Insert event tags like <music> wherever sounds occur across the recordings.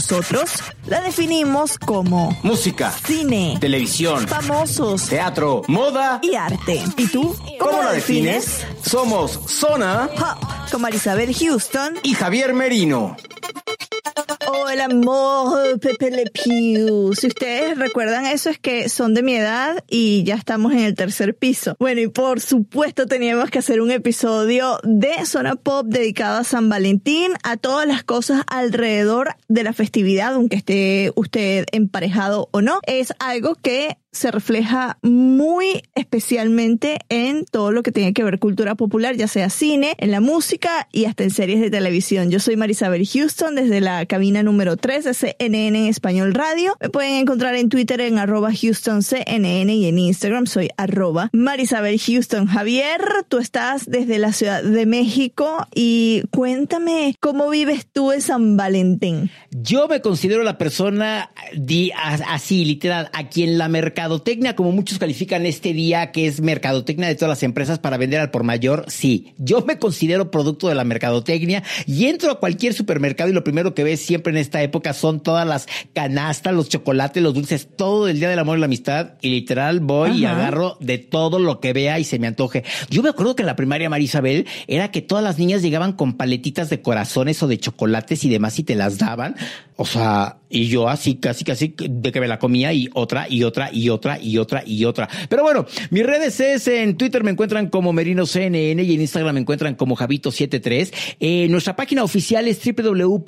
Nosotros la definimos como Música, cine, televisión, famosos teatro, moda. y arte. ¿Y tú? ¿Cómo la defines? Somos Zona Pop, con Marisabel Houston. y Javier Merino. Hola, amor, Pepe Le Pew. Si ustedes recuerdan eso, es que son de mi edad y ya estamos en el tercer piso. Bueno, y por supuesto teníamos que hacer un episodio de Zona Pop dedicado a San Valentín, a todas las cosas alrededor de la festividad, aunque esté usted emparejado o no. Es algo que se refleja muy especialmente en todo lo que tiene que ver cultura popular, ya sea cine, en la música y hasta en series de televisión. Yo soy Marisabel Houston desde la cabina número 3 de CNN Español Radio. Me pueden encontrar en Twitter en arroba HoustonCNN y en Instagram soy arroba Marisabel Houston. Javier, tú estás desde la Ciudad de México y cuéntame cómo vives tú en San Valentín. Yo me considero la persona di- así, literal, a quien la mercadotecnia, como muchos califican este día, que es mercadotecnia de todas las empresas para vender al por mayor, sí. Yo me considero producto de la mercadotecnia y entro a cualquier supermercado y lo primero que ves siempre en esta época son todas las canastas, los chocolates, los dulces, todo el día del amor y la amistad. Y literal voy y agarro de todo lo que vea y se me antoje. Yo me acuerdo que en la primaria, Marisabel, era que todas las niñas llegaban con paletitas de corazones o de chocolates y demás y te las daban. O sea, y yo así, casi, casi de que me la comía y otra y otra y otra y otra y otra. Pero bueno, mis redes es en Twitter me encuentran como Merino CNN y en Instagram me encuentran como Javito73. Eh, nuestra página oficial es www.cnne.com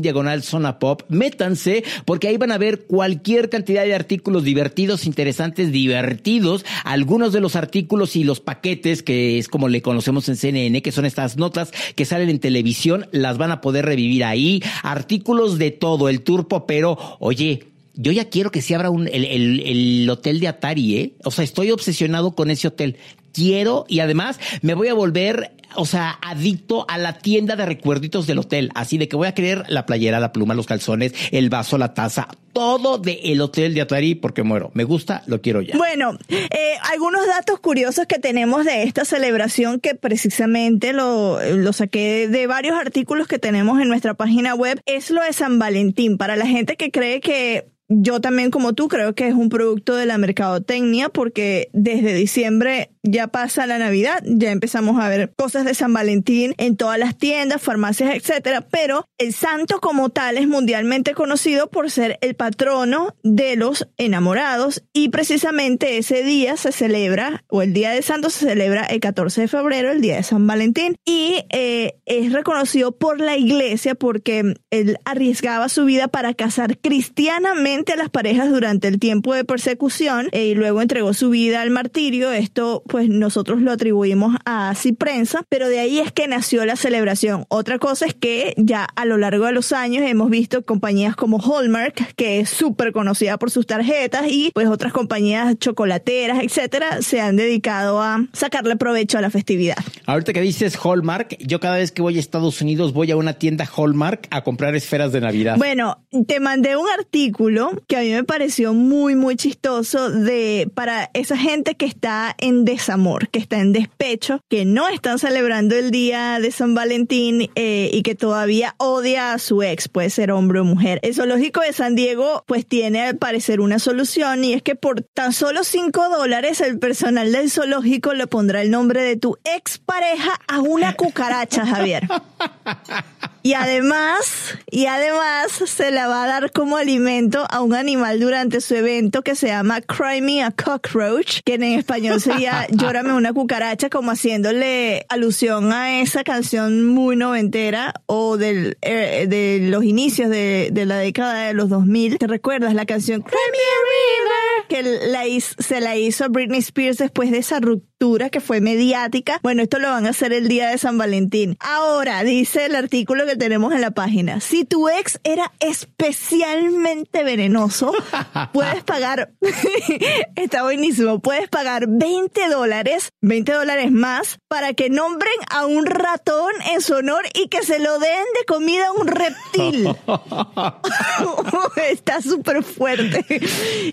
diagonal zona pop. Métanse porque ahí van a ver cualquier cantidad de artículos divertidos, interesantes, divertidos. Algunos de los artículos y los paquetes, que es como le conocemos en CNN, que son estas notas que salen en televisión, las van a poder revivir ahí. Artículos de todo, el tour popero. Oye, yo ya quiero que se abra un, el, el- el hotel de Atari, ¿eh? O sea, estoy obsesionado con ese hotel. Quiero y además me voy a volver, o sea, adicto a la tienda de recuerditos del hotel. Así de que voy a querer la playera, la pluma, los calzones, el vaso, la taza, todo del hotel de Atari porque muero. Me gusta, lo quiero ya. Bueno, eh, algunos datos curiosos que tenemos de esta celebración que precisamente lo, lo saqué de varios artículos que tenemos en nuestra página web es lo de San Valentín. Para la gente que cree que yo también como tú creo que es un producto de la mercadotecnia porque desde diciembre ya pasa la Navidad, ya empezamos a ver cosas de San Valentín en todas las tiendas, farmacias, etcétera, pero el santo como tal es mundialmente conocido por ser el patrono de los enamorados y precisamente ese día se celebra o el día de santo se celebra el 14 de febrero, el día de San Valentín y eh, es reconocido por la iglesia porque él arriesgaba su vida para casar cristianamente a las parejas durante el tiempo de persecución eh, y luego entregó su vida al martirio. Esto pues nosotros lo atribuimos a Ciprensa, pero de ahí es que nació la celebración. Otra cosa es que ya a lo largo de los años hemos visto compañías como Hallmark, que es súper conocida por sus tarjetas, y pues otras compañías chocolateras, etcétera, se han dedicado a sacarle provecho a la festividad. Ahorita que dices Hallmark, yo cada vez que voy a Estados Unidos voy a una tienda Hallmark a comprar esferas de Navidad. Bueno, te mandé un artículo que a mí me pareció muy, muy chistoso de para esa gente que está en desamor, que está en despecho, que no están celebrando el día de San Valentín eh, y que todavía odia a su ex, puede ser hombre o mujer. El zoológico de San Diego pues tiene al parecer una solución y es que por tan solo 5 dólares el personal del zoológico le pondrá el nombre de tu ex pareja a una cucaracha, Javier. <laughs> Y además, y además se la va a dar como alimento a un animal durante su evento que se llama Cry Me a Cockroach, que en español sería <laughs> Llórame una cucaracha, como haciéndole alusión a esa canción muy noventera o del, eh, de los inicios de, de, la década de los 2000. ¿Te recuerdas la canción Cry Me a River? Que la, se la hizo Britney Spears después de esa ruptura que fue mediática. Bueno, esto lo van a hacer el día de San Valentín. Ahora, dice el artículo que tenemos en la página, si tu ex era especialmente venenoso, <laughs> puedes pagar, <laughs> está buenísimo, puedes pagar 20 dólares, 20 dólares más para que nombren a un ratón en su honor y que se lo den de comida a un reptil. <laughs> está súper fuerte.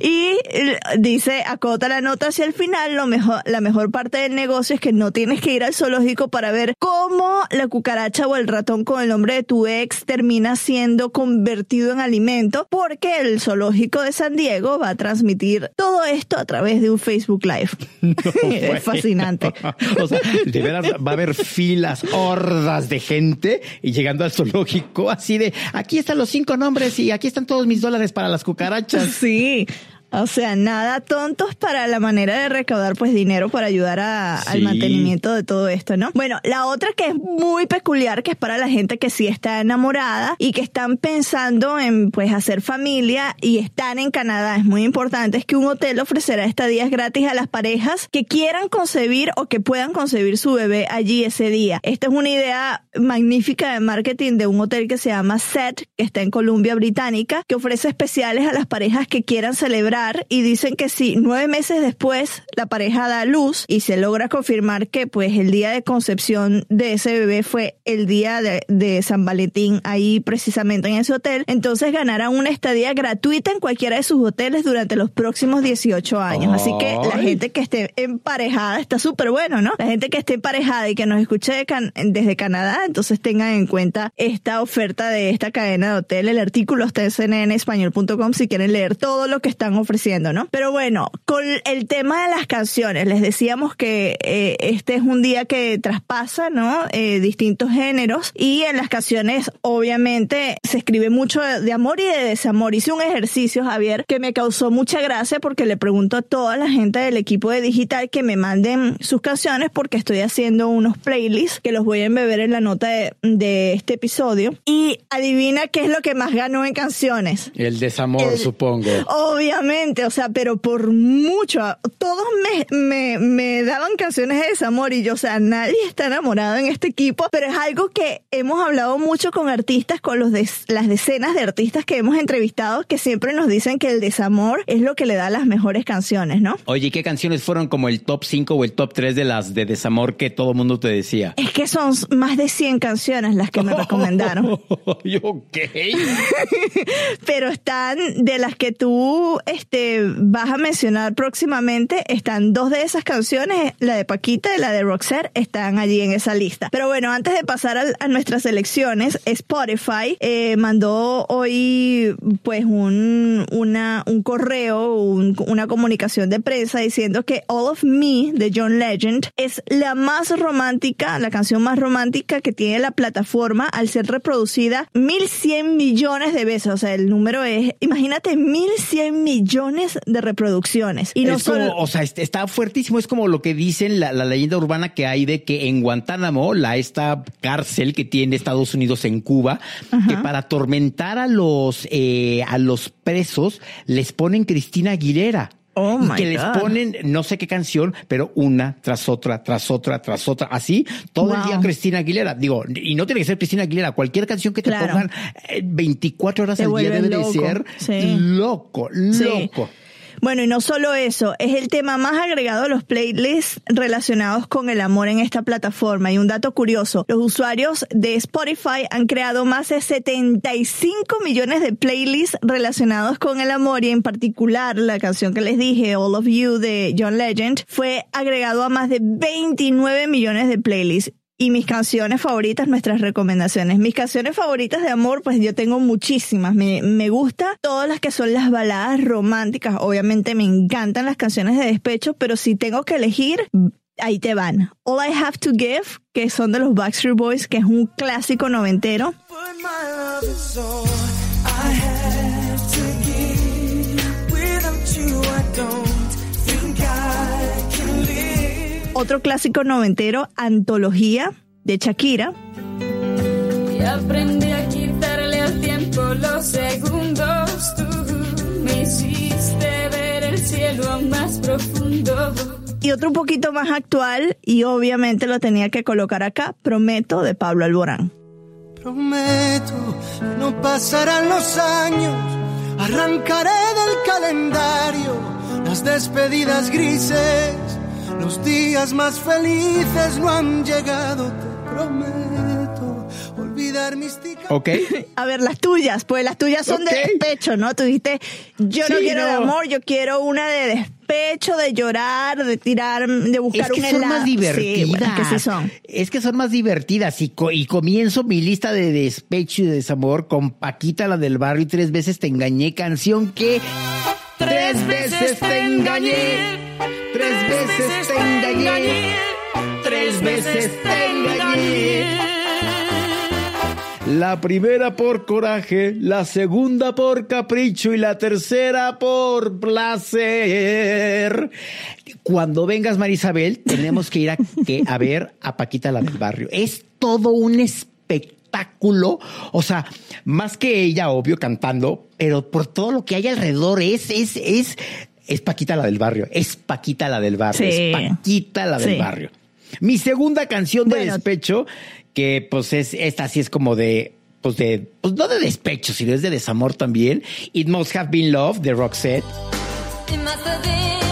Y dice, acota la nota hacia el final, lo mejor, la mejor parte del negocio es que no tienes que ir al zoológico para ver cómo la cucaracha o el ratón con el nombre de tu ex termina siendo convertido en alimento, porque el zoológico de San Diego va a transmitir todo esto a través de un Facebook Live. <laughs> <laughs> es fascinante. <laughs> o sea, de veras va a haber filas, hordas de gente y llegando al zoológico así de, aquí están los cinco nombres y aquí están todos mis dólares para las cucarachas. Sí. O sea, nada tontos para la manera de recaudar pues dinero para ayudar al mantenimiento de todo esto, ¿no? Bueno, la otra que es muy peculiar, que es para la gente que sí está enamorada y que están pensando en pues hacer familia y están en Canadá, es muy importante, es que un hotel ofrecerá estadías gratis a las parejas que quieran concebir o que puedan concebir su bebé allí ese día. Esta es una idea magnífica de marketing de un hotel que se llama Set, que está en Columbia Británica, que ofrece especiales a las parejas que quieran celebrar y dicen que si nueve meses después la pareja da luz y se logra confirmar que pues el día de concepción de ese bebé fue el día de, San Valentín ahí precisamente en ese hotel, entonces ganarán una estadía gratuita en cualquiera de sus hoteles durante los próximos 18 años. Así que la gente que esté emparejada está súper bueno, ¿no? La gente que esté emparejada y que nos escuche desde Canadá, entonces tengan en cuenta esta oferta de esta cadena de hotel. El artículo está en cnnespañol.com si quieren leer todo lo que están ofreciendo ¿no? Pero bueno, con el tema de las canciones, les decíamos que eh, este es un día que traspasa, ¿no? Eh, distintos géneros y en las canciones obviamente se escribe mucho de, amor y de desamor. Hice un ejercicio, Javier, que me causó mucha gracia porque le pregunto a toda la gente del equipo de digital que me manden sus canciones porque estoy haciendo unos playlists que los voy a embeber en la nota de, de este episodio. Y adivina qué es lo que más ganó en canciones. El desamor, supongo. Obviamente o sea, pero por mucho, todos me, me, me daban canciones de desamor y yo, o sea, nadie está enamorado en este equipo, pero es algo que hemos hablado mucho con artistas, con los las decenas de artistas que hemos entrevistado, que siempre nos dicen que el desamor es lo que le da las mejores canciones, ¿no? Oye, ¿qué canciones fueron como el top 5 o el top 3 de las de desamor que todo mundo te decía? Es que son más de 100 canciones las que me recomendaron. <laughs> ok. <laughs> pero están de las que tú te vas a mencionar próximamente, están dos de esas canciones, la de Paquita y la de Roxette, están allí en esa lista. Pero bueno, antes de pasar a, nuestras elecciones, Spotify eh, mandó hoy pues un, una, un correo, una comunicación de prensa diciendo que All of Me de John Legend es la más romántica, la canción más romántica que tiene la plataforma al ser reproducida 1100 millones de veces. O sea, el número es, imagínate, 1100 millones de reproducciones. Y no solo... o sea, está fuertísimo. Es como lo que dicen la, leyenda urbana que hay de que en Guantánamo, la esta cárcel que tiene Estados Unidos en Cuba, que para atormentar a los eh, a los presos les ponen Cristina Aguilera. Oh my que les ponen no sé qué canción, pero una tras otra, tras otra, tras otra, así todo el día Cristina Aguilera. Digo, y no tiene que ser Cristina Aguilera, cualquier canción que te pongan 24 eh, horas al día debe de ser loco, loco. Bueno, y no solo eso, es el tema más agregado a los playlists relacionados con el amor en esta plataforma. Y un dato curioso, los usuarios de Spotify han creado más de 75 millones de playlists relacionados con el amor y en particular la canción que les dije, All of You de John Legend, fue agregado a más de 29 millones de playlists y mis canciones favoritas, nuestras recomendaciones. Mis canciones favoritas de amor, pues yo tengo muchísimas. Me, me gusta todas las que son las baladas románticas. Obviamente me encantan las canciones de despecho, pero si tengo que elegir, ahí te van. All I Have to Give, que son de los Backstreet Boys, que es un clásico noventero. Otro clásico noventero, Antología, de Shakira. Y aprendí a quitarle al tiempo los segundos. Tú me hiciste ver el cielo más profundo. Y otro un poquito más actual, y obviamente lo tenía que colocar acá, Prometo, de Pablo Alborán. Prometo que no pasarán los años, arrancaré del calendario las despedidas grises, los días más felices no han llegado, te prometo olvidar mis ticas. ¿Ok? <laughs> A ver, las tuyas, pues las tuyas son de despecho, ¿no? Tú dijiste, yo no quiero de no. amor, yo quiero una de despecho, de llorar, de tirar, de buscar Es que un son helado. más divertidas. Sí, bueno, es que sí son. Es que son más divertidas. Y, co- y comienzo mi lista de despecho y de desamor con Paquita, la del barrio, y tres veces te engañé. Canción que. Tres veces te engañé. Tres veces te engañé. Tres veces te engañé. La primera por coraje, la segunda por capricho y la tercera por placer. Cuando vengas, Marisabel, tenemos que ir a, que- a ver a Paquita la del barrio. Es todo un espectáculo. O sea, más que ella, obvio, cantando, pero por todo lo que hay alrededor, es, es, es, es Paquita la del barrio. Es Paquita la del barrio. Sí. Es Paquita la del Sí. barrio. Mi segunda canción de Bueno. despecho, que pues es, esta sí es como de, pues de, pues no de despecho, sino es de desamor también. It Must Have Been Love de Roxette. It must have been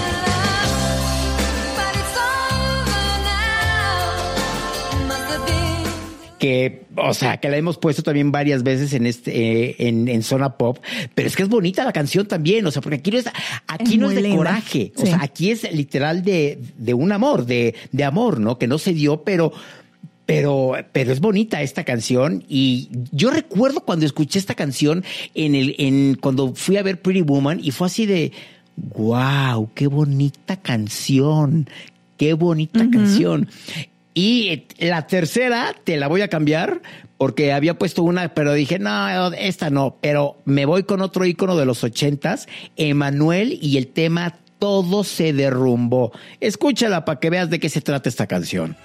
que, o sea, que la hemos puesto también varias veces en este, eh, en, en zona pop, pero es que es bonita la canción también, o sea, porque aquí no es, aquí Es no es de linda, coraje, o sea, aquí es literal de, de un amor, de, de amor, ¿no? Que no se dio, pero, pero, pero es bonita esta canción y yo recuerdo cuando escuché esta canción en el, en, cuando fui a ver Pretty Woman y fue así de, wow, qué bonita canción, qué bonita canción. Y la tercera te la voy a cambiar porque había puesto una, pero dije, no, esta no, pero me voy con otro ícono de los ochentas, Emanuel y el tema Todo se derrumbó. Escúchala para que veas de qué se trata esta canción.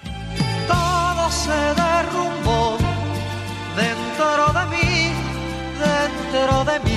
Todo se derrumbó dentro de mí, dentro de mí.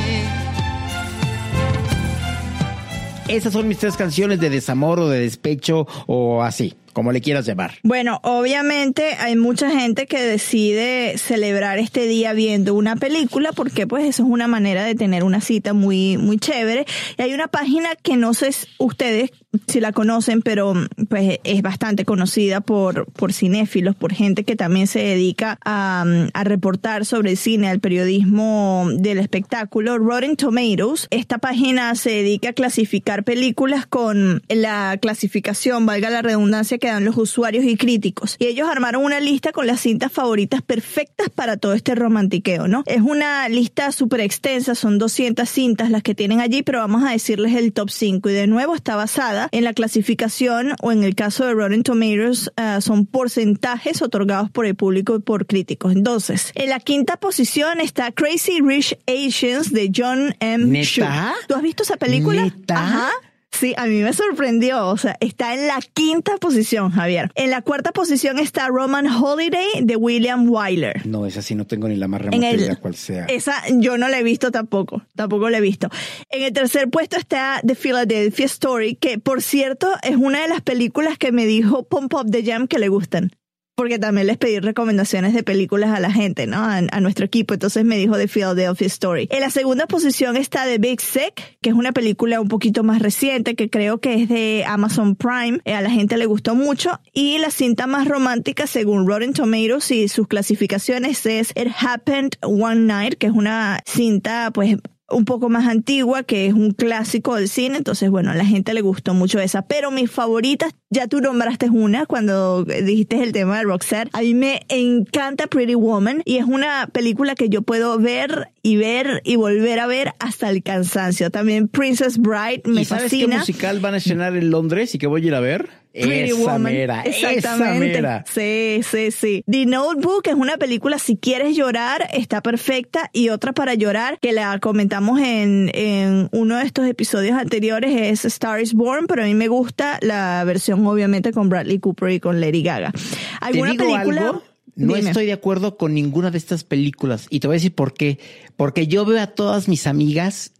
Esas son mis tres canciones de desamor o de despecho o así, como le quieras llamar. Bueno, obviamente hay mucha gente que decide celebrar este día viendo una película porque pues eso es una manera de tener una cita muy muy chévere. Y hay una página que no sé si ustedes si la conocen, pero pues es bastante conocida por por cinéfilos, por gente que también se dedica a, a reportar sobre el cine, al periodismo del espectáculo, Rotten Tomatoes. Esta página se dedica a clasificar películas con la clasificación, valga la redundancia, que dan los usuarios y críticos. Y ellos armaron una lista con las cintas favoritas perfectas para todo este romantiqueo, ¿no? Es una lista súper extensa, son 200 cintas las que tienen allí, pero vamos a decirles el top 5. Y de nuevo está basada en la clasificación, o en el caso de Rotten Tomatoes, ah, son porcentajes otorgados por el público y por críticos. Entonces, en la quinta posición está Crazy Rich Asians de John M. ¿Neta? ¿Tú has visto esa película? ¿Neta? Ajá. Sí, a mí me sorprendió. O sea, está en la quinta posición, Javier. En la cuarta posición está Roman Holiday de William Wyler. No, esa sí no tengo ni la más remota idea cuál sea. Esa yo no la he visto tampoco, tampoco la he visto. En el tercer puesto está The Philadelphia Story, que por cierto es una de las películas que me dijo Pump Up the Jam que le gustan. Porque también les pedí recomendaciones de películas a la gente, ¿no? A, nuestro equipo. Entonces me dijo The Philadelphia Story. En la segunda posición está The Big Sick, que es una película un poquito más reciente, que creo que es de Amazon Prime. Eh, a la gente le gustó mucho. Y la cinta más romántica, según Rotten Tomatoes y sus clasificaciones, es It Happened One Night, que es una cinta, pues, un poco más antigua, que es un clásico del cine, entonces bueno, a la gente le gustó mucho esa, pero mis favoritas, ya tú nombraste una cuando dijiste el tema de Roxette, a mí me encanta Pretty Woman y es una película que yo puedo ver y ver y volver a ver hasta el cansancio. También Princess Bride me ¿Y sabes qué fascina. musical van a estrenar en Londres y que voy a ir a ver? Pretty Esa Woman. mera, esa Exactamente. mera. Sí, sí, sí. The Notebook es una película, si quieres llorar, está perfecta. Y otra para llorar, que la comentamos en, en uno de estos episodios anteriores, es Star is Born, pero a mí me gusta la versión, obviamente, con Bradley Cooper y con Lady Gaga. ¿Te ¿Alguna digo película? algo? No Dime. estoy de acuerdo con ninguna de estas películas. Y te voy a decir por qué. Porque yo veo a todas mis amigas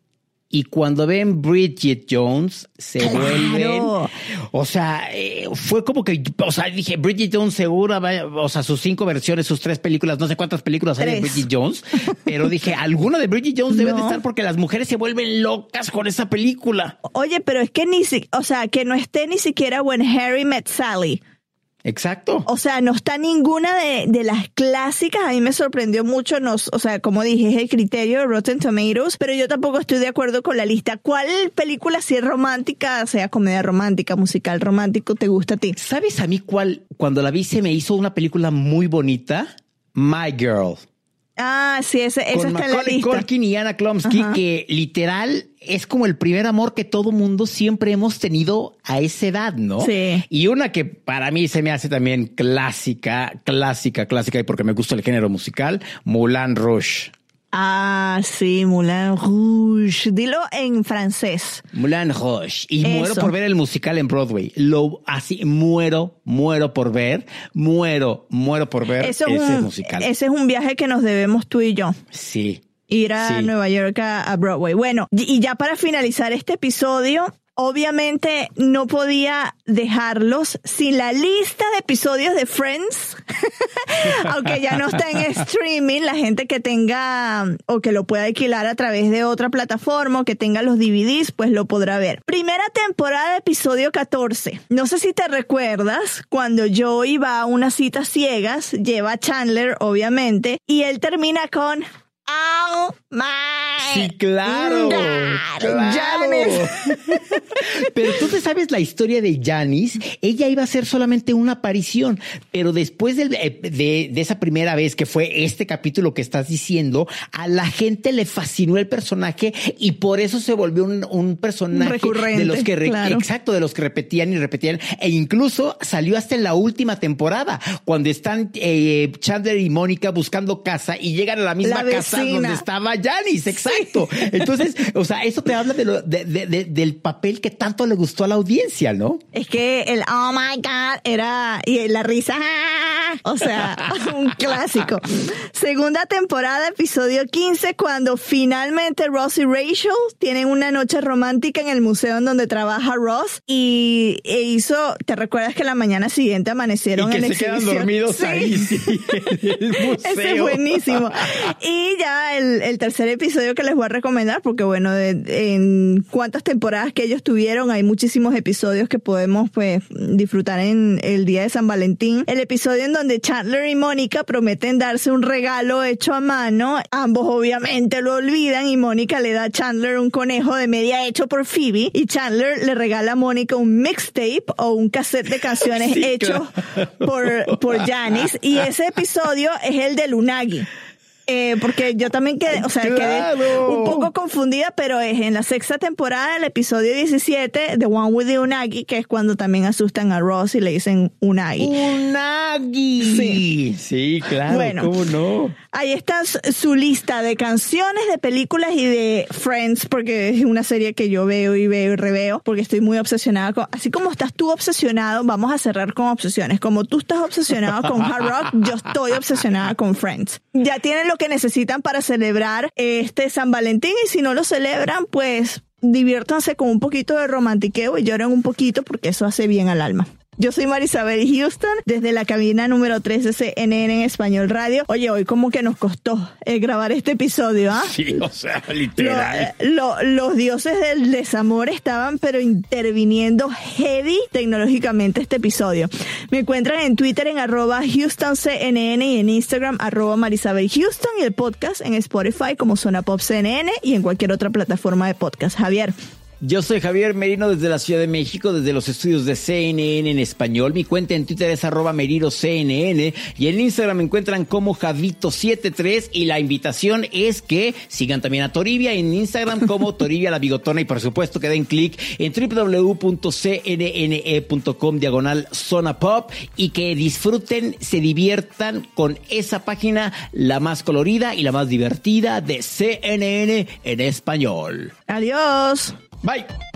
y cuando ven Bridget Jones se Claro. vuelven. O sea, eh, fue como que, o sea, dije, Bridget Jones segura, vaya, o sea, sus cinco versiones, sus tres películas, no sé cuántas películas hay de. Bridget Jones, pero dije, alguna de Bridget Jones debe de estar porque las mujeres se vuelven locas con esa película. Oye, pero es que ni si, o sea, que no esté ni siquiera When Harry Met Sally. Exacto. O sea, no está ninguna de, de las clásicas. A mí me sorprendió mucho. Nos, o sea, como dije, es el criterio de Rotten Tomatoes, pero yo tampoco estoy de acuerdo con la lista. ¿Cuál película, si es romántica, sea comedia romántica, musical romántico, te gusta a ti? ¿Sabes a mí cuál? Cuando la vi se me hizo una película muy bonita. My Girl. Ah, sí, ese, esa con está en la lista. Culkin y Anna Klumsky, Ajá. que literal es como el primer amor que todo mundo siempre hemos tenido a esa edad, ¿no? Sí. Y una que para mí se me hace también clásica, clásica, clásica, y porque me gusta el género musical, Moulin Rouge. Ah, sí, Moulin Rouge. Dilo en francés. Moulin Rouge. Y Eso. muero por ver el musical en Broadway. Lo así, muero, muero por ver, muero, muero por ver Eso ese es un, musical. ese es un viaje que nos debemos tú y yo. Sí. ir a Sí. Nueva York a, a Broadway. Bueno, y ya para finalizar este episodio, obviamente no podía dejarlos sin la lista de episodios de Friends, <laughs> aunque ya no está en streaming, la gente que tenga o que lo pueda alquilar a través de otra plataforma o que tenga los DVDs, pues lo podrá ver. Primera temporada, episodio 14. No sé si te recuerdas cuando yo iba a unas citas ciegas, lleva a Chandler, obviamente, y él termina con Oh my Sí, claro. Claro. <laughs> Pero tú te sabes la historia de Janice. Ella iba a ser solamente una aparición, pero después eh, de, de esa primera vez que fue este capítulo que estás diciendo, a la gente le fascinó el personaje y por eso se volvió un, un personaje Recurrente, de los que re- claro. exacto de los que repetían y repetían e incluso salió hasta en la última temporada cuando están eh, Chandler y Mónica buscando casa y llegan a la misma La casa donde estaba Janice, exacto. Entonces, o sea, eso te habla de lo- de- de- de- del papel que tanto le gustó a la audiencia, ¿no? Es que el oh my god era y la risa, o sea, <laughs> un clásico. Segunda temporada, episodio 15, cuando finalmente Ross y Rachel tienen una noche romántica en el museo en donde trabaja Ross y e hizo, ¿te recuerdas que la mañana siguiente amanecieron y que en se quedan exhibición? dormidos Sí. ahí, sí, en el museo. <laughs> Ese es buenísimo. <laughs> Y ya el, el tercer episodio que les voy a recomendar, porque bueno, de- en cuántas temporadas que ellos tuvieron, hay muchísimos episodios que podemos pues disfrutar en el día de San Valentín. El episodio en donde Chandler y Mónica prometen darse un regalo hecho a mano. Ambos obviamente lo olvidan y Mónica le da a Chandler un conejo de media hecho por Phoebe y Chandler le regala a Mónica un mixtape o un cassette de canciones Sí, hecho por, por Janice. Y ese episodio es el de Lunagi. Eh, porque yo también quedé, o sea, quedé un poco confundida, pero es en la sexta temporada, el episodio 17, The One with the Unagi, que es cuando también asustan a Ross y le dicen Unagi. Unagi. Sí. Sí, claro. Bueno. ¿Cómo no? Ahí está su- lista de canciones, de películas y de Friends, porque es una serie que yo veo y veo y reveo, porque estoy muy obsesionada con, así como estás tú obsesionado, vamos a cerrar con obsesiones. Como tú estás obsesionado con Hard Rock, yo estoy obsesionada con Friends. Ya tienen lo que necesitan para celebrar este San Valentín y si no lo celebran, pues diviértanse con un poquito de romantiqueo y lloren un poquito porque eso hace bien al alma. Yo soy Marisabel Houston, desde la cabina número 3 de CNN en Español Radio. Oye, hoy como que nos costó eh, grabar este episodio, ¿ah? Sí, o sea, Lo- literal. eh, lo- los dioses del desamor estaban pero interviniendo heavy tecnológicamente este episodio. Me encuentran en Twitter en arroba HoustonCNN y en Instagram arroba Marisabel Houston y el podcast en Spotify como Zona Pop CNN y en cualquier otra plataforma de podcast. Javier. Yo soy Javier Merino desde la Ciudad de México, desde los estudios de CNN en español. Mi cuenta en Twitter es arroba CNN y en Instagram me encuentran como Javito73 y la invitación es que sigan también a Toribia en Instagram como <laughs> Toribia la Bigotona y por supuesto que den clic en www.cnne.com diagonal zona pop y que disfruten, se diviertan con esa página la más colorida y la más divertida de CNN en español. Adiós. Bye.